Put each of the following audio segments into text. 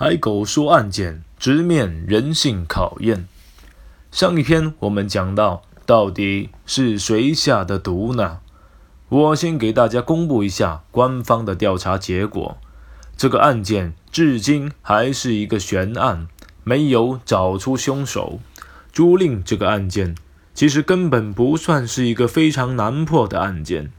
海狗说案件直面人性考验。上一篇我们讲到，到底是谁下的毒呢？我先给大家公布一下官方的调查结果。这个案件至今还是一个悬案，没有找出凶手。朱令这个案件其实根本不算是一个非常难破的案件，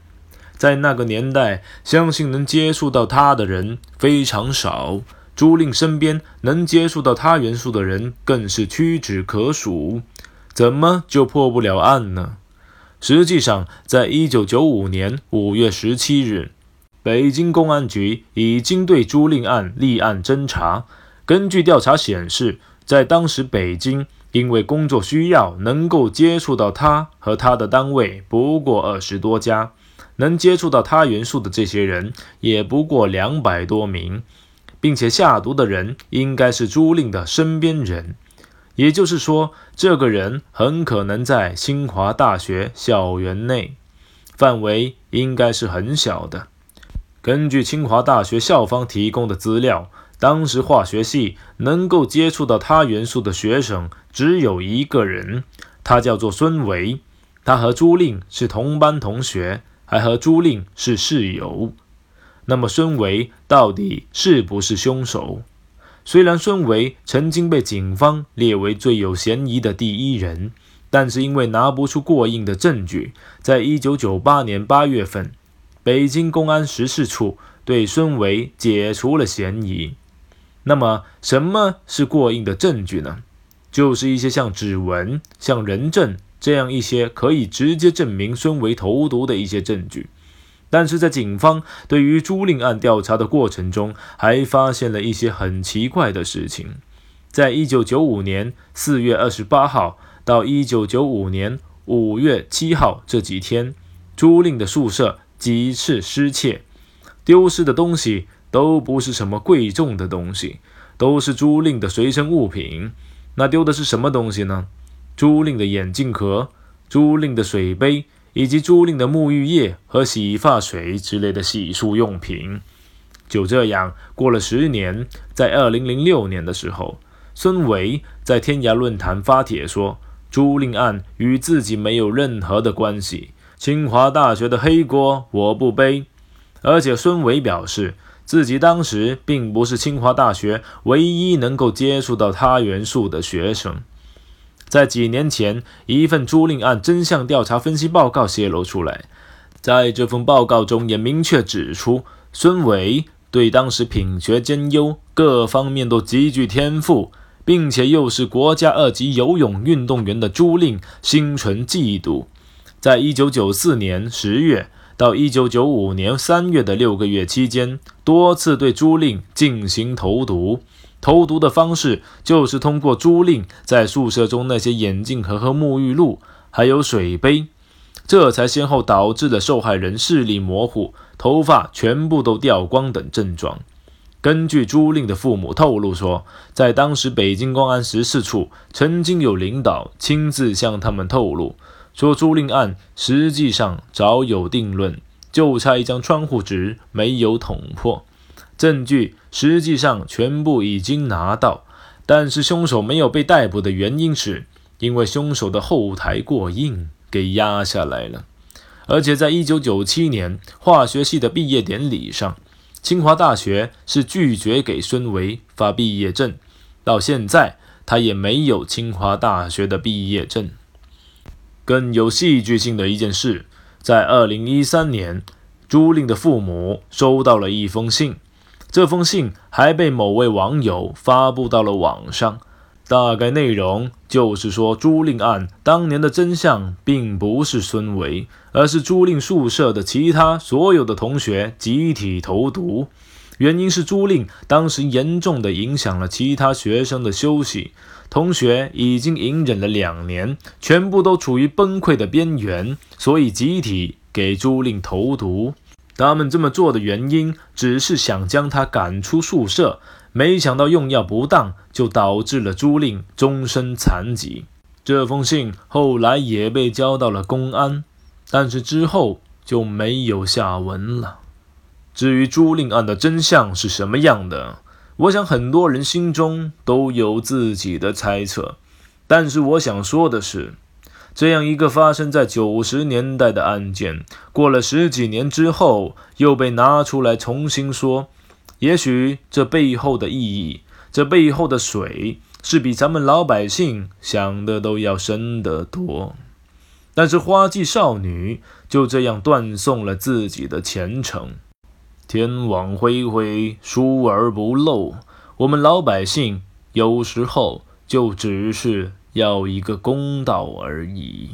在那个年代，相信能接触到他的人非常少。朱令身边能接触到他元素的人更是屈指可数，怎么就破不了案呢？实际上，在一九九五年五月十七日，北京公安局已经对朱令案立案侦查。根据调查显示，在当时北京，因为工作需要，能够接触到他和他的单位不过二十多家，能接触到他元素的这些人也不过两百多名。并且下毒的人应该是朱令的身边人，也就是说，这个人很可能在清华大学校园内，范围应该是很小的。根据清华大学校方提供的资料，当时化学系能够接触到他元素的学生只有一个人，他叫做孙维，他和朱令是同班同学，还和朱令是室友。那么孙维到底是不是凶手？虽然孙维曾经被警方列为最有嫌疑的第一人，但是因为拿不出过硬的证据，在一九九八年八月份，北京公安十四处对孙维解除了嫌疑。那么什么是过硬的证据呢？就是一些像指纹、像人证这样一些可以直接证明孙维投毒的一些证据。但是在警方对于朱令案调查的过程中，还发现了一些很奇怪的事情。在一九九五年四月二十八号到一九九五年五月七号这几天，朱令的宿舍几次失窃，丢失的东西都不是什么贵重的东西，都是朱令的随身物品。那丢的是什么东西呢？朱令的眼镜壳，朱令的水杯。以及朱令的沐浴液和洗发水之类的洗漱用品。就这样过了十年，在二零零六年的时候，孙维在天涯论坛发帖说，朱令案与自己没有任何的关系，清华大学的黑锅我不背。而且孙维表示，自己当时并不是清华大学唯一能够接触到他元素的学生。在几年前，一份租赁案真相调查分析报告泄露出来，在这份报告中也明确指出，孙伟对当时品学兼优，各方面都极具天赋，并且又是国家二级游泳运动员的朱令心存嫉妒，在一九九四年十月到一九九五年三月的六个月期间，多次对朱令进行投毒。投毒的方式就是通过朱令在宿舍中那些眼镜盒和沐浴露，还有水杯，这才先后导致了受害人视力模糊、头发全部都掉光等症状。根据朱令的父母透露说，在当时北京公安十四处曾经有领导亲自向他们透露，说朱令案实际上早有定论，就差一张窗户纸没有捅破。证据实际上全部已经拿到，但是凶手没有被逮捕的原因是，因为凶手的后台过硬，给压下来了。而且在一九九七年化学系的毕业典礼上，清华大学是拒绝给孙维发毕业证，到现在他也没有清华大学的毕业证。更有戏剧性的一件事，在二零一三年，朱令的父母收到了一封信。这封信还被某位网友发布到了网上，大概内容就是说，朱令案当年的真相并不是孙维，而是朱令宿舍的其他所有的同学集体投毒，原因是朱令当时严重的影响了其他学生的休息，同学已经隐忍了两年，全部都处于崩溃的边缘，所以集体给朱令投毒。他们这么做的原因，只是想将他赶出宿舍，没想到用药不当，就导致了朱令终身残疾。这封信后来也被交到了公安，但是之后就没有下文了。至于朱令案的真相是什么样的，我想很多人心中都有自己的猜测，但是我想说的是，这样一个发生在九十年代的案件，过了十几年之后又被拿出来重新说，也许这背后的意义，这背后的水，是比咱们老百姓想的都要深得多。但是花季少女就这样断送了自己的前程。天网恢恢，疏而不漏。我们老百姓有时候就只是要一个公道而已。